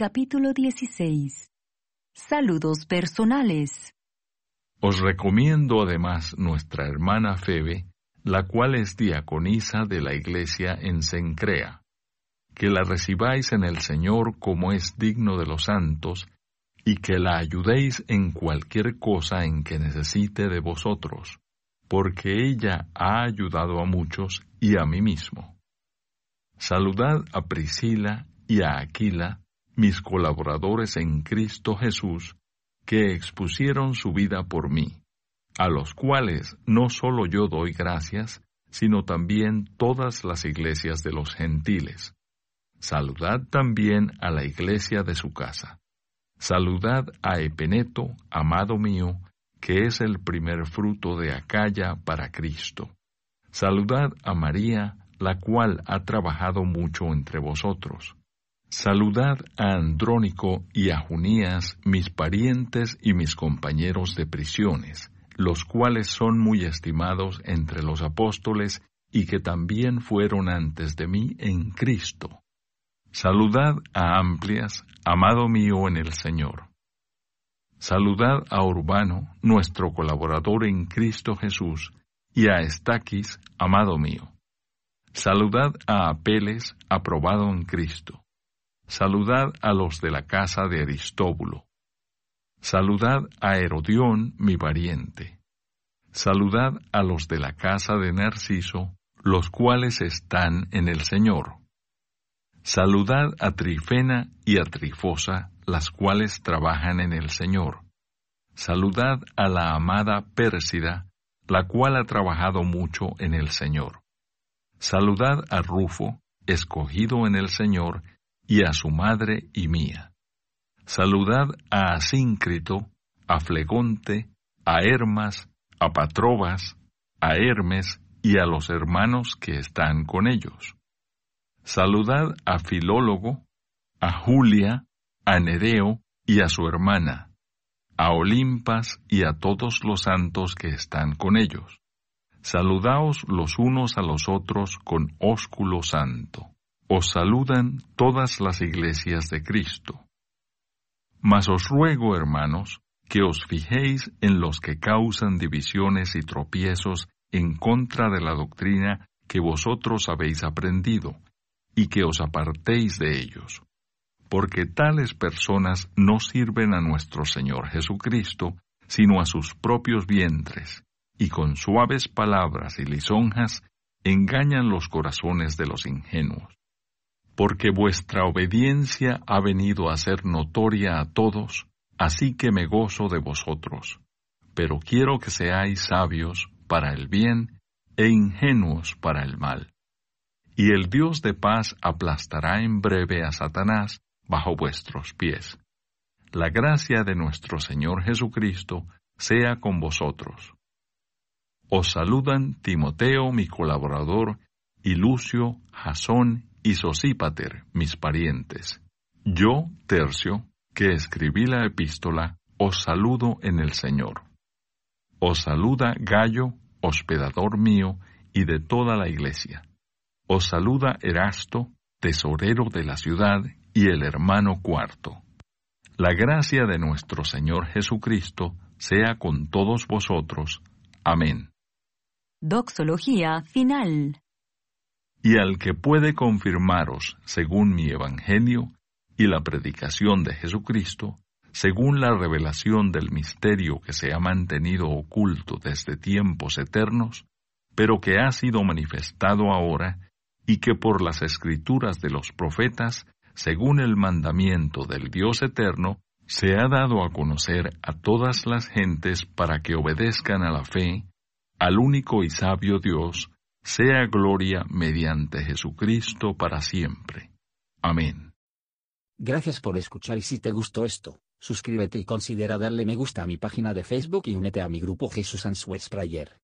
Capítulo 16. Saludos personales. Os recomiendo además nuestra hermana Febe, la cual es diaconisa de la iglesia en Sencrea, que la recibáis en el Señor como es digno de los santos, y que la ayudéis en cualquier cosa en que necesite de vosotros, porque ella ha ayudado a muchos y a mí mismo. Saludad a Priscila y a Aquila, mis colaboradores en Cristo Jesús, que expusieron su vida por mí, a los cuales no solo yo doy gracias, sino también todas las iglesias de los gentiles. Saludad también a la iglesia de su casa. Saludad a Epeneto, amado mío, que es el primer fruto de Acaya para Cristo. Saludad a María, la cual ha trabajado mucho entre vosotros. Saludad a Andrónico y a Junías, mis parientes y mis compañeros de prisiones, los cuales son muy estimados entre los apóstoles y que también fueron antes de mí en Cristo. Saludad a Amplias, amado mío en el Señor. Saludad a Urbano, nuestro colaborador en Cristo Jesús, y a Estaquis, amado mío. Saludad a Apeles, aprobado en Cristo. Saludad a los de la casa de Aristóbulo. Saludad a Herodión, mi pariente. Saludad a los de la casa de Narciso, los cuales están en el Señor. Saludad a Trifena y a Trifosa, las cuales trabajan en el Señor. Saludad a la amada Pérsida, la cual ha trabajado mucho en el Señor. Saludad a Rufo, escogido en el Señor, y a su madre y mía. Saludad a Asíncrito, a Flegonte, a Hermas, a Patrobas, a Hermes y a los hermanos que están con ellos. Saludad a Filólogo, a Julia, a Nedeo y a su hermana, a Olimpas y a todos los santos que están con ellos. Saludaos los unos a los otros con ósculo santo. Os saludan todas las iglesias de Cristo. Mas os ruego, hermanos, que os fijéis en los que causan divisiones y tropiezos en contra de la doctrina que vosotros habéis aprendido, y que os apartéis de ellos. Porque tales personas no sirven a nuestro Señor Jesucristo, sino a sus propios vientres, y con suaves palabras y lisonjas engañan los corazones de los ingenuos porque vuestra obediencia ha venido a ser notoria a todos, así que me gozo de vosotros. Pero quiero que seáis sabios para el bien e ingenuos para el mal. Y el Dios de paz aplastará en breve a Satanás bajo vuestros pies. La gracia de nuestro Señor Jesucristo sea con vosotros. Os saludan Timoteo, mi colaborador, y Lucio, Jasón y Sosípater, mis parientes. Yo, Tercio, que escribí la epístola, os saludo en el Señor. Os saluda Gallo, hospedador mío, y de toda la iglesia. Os saluda Erasto, tesorero de la ciudad, y el hermano cuarto. La gracia de nuestro Señor Jesucristo sea con todos vosotros. Amén. Doxología final y al que puede confirmaros, según mi Evangelio y la predicación de Jesucristo, según la revelación del misterio que se ha mantenido oculto desde tiempos eternos, pero que ha sido manifestado ahora, y que por las escrituras de los profetas, según el mandamiento del Dios eterno, se ha dado a conocer a todas las gentes para que obedezcan a la fe, al único y sabio Dios, sea gloria mediante Jesucristo para siempre. Amén. Gracias por escuchar y si te gustó esto, suscríbete y considera darle me gusta a mi página de Facebook y únete a mi grupo Jesús Answers Prayer.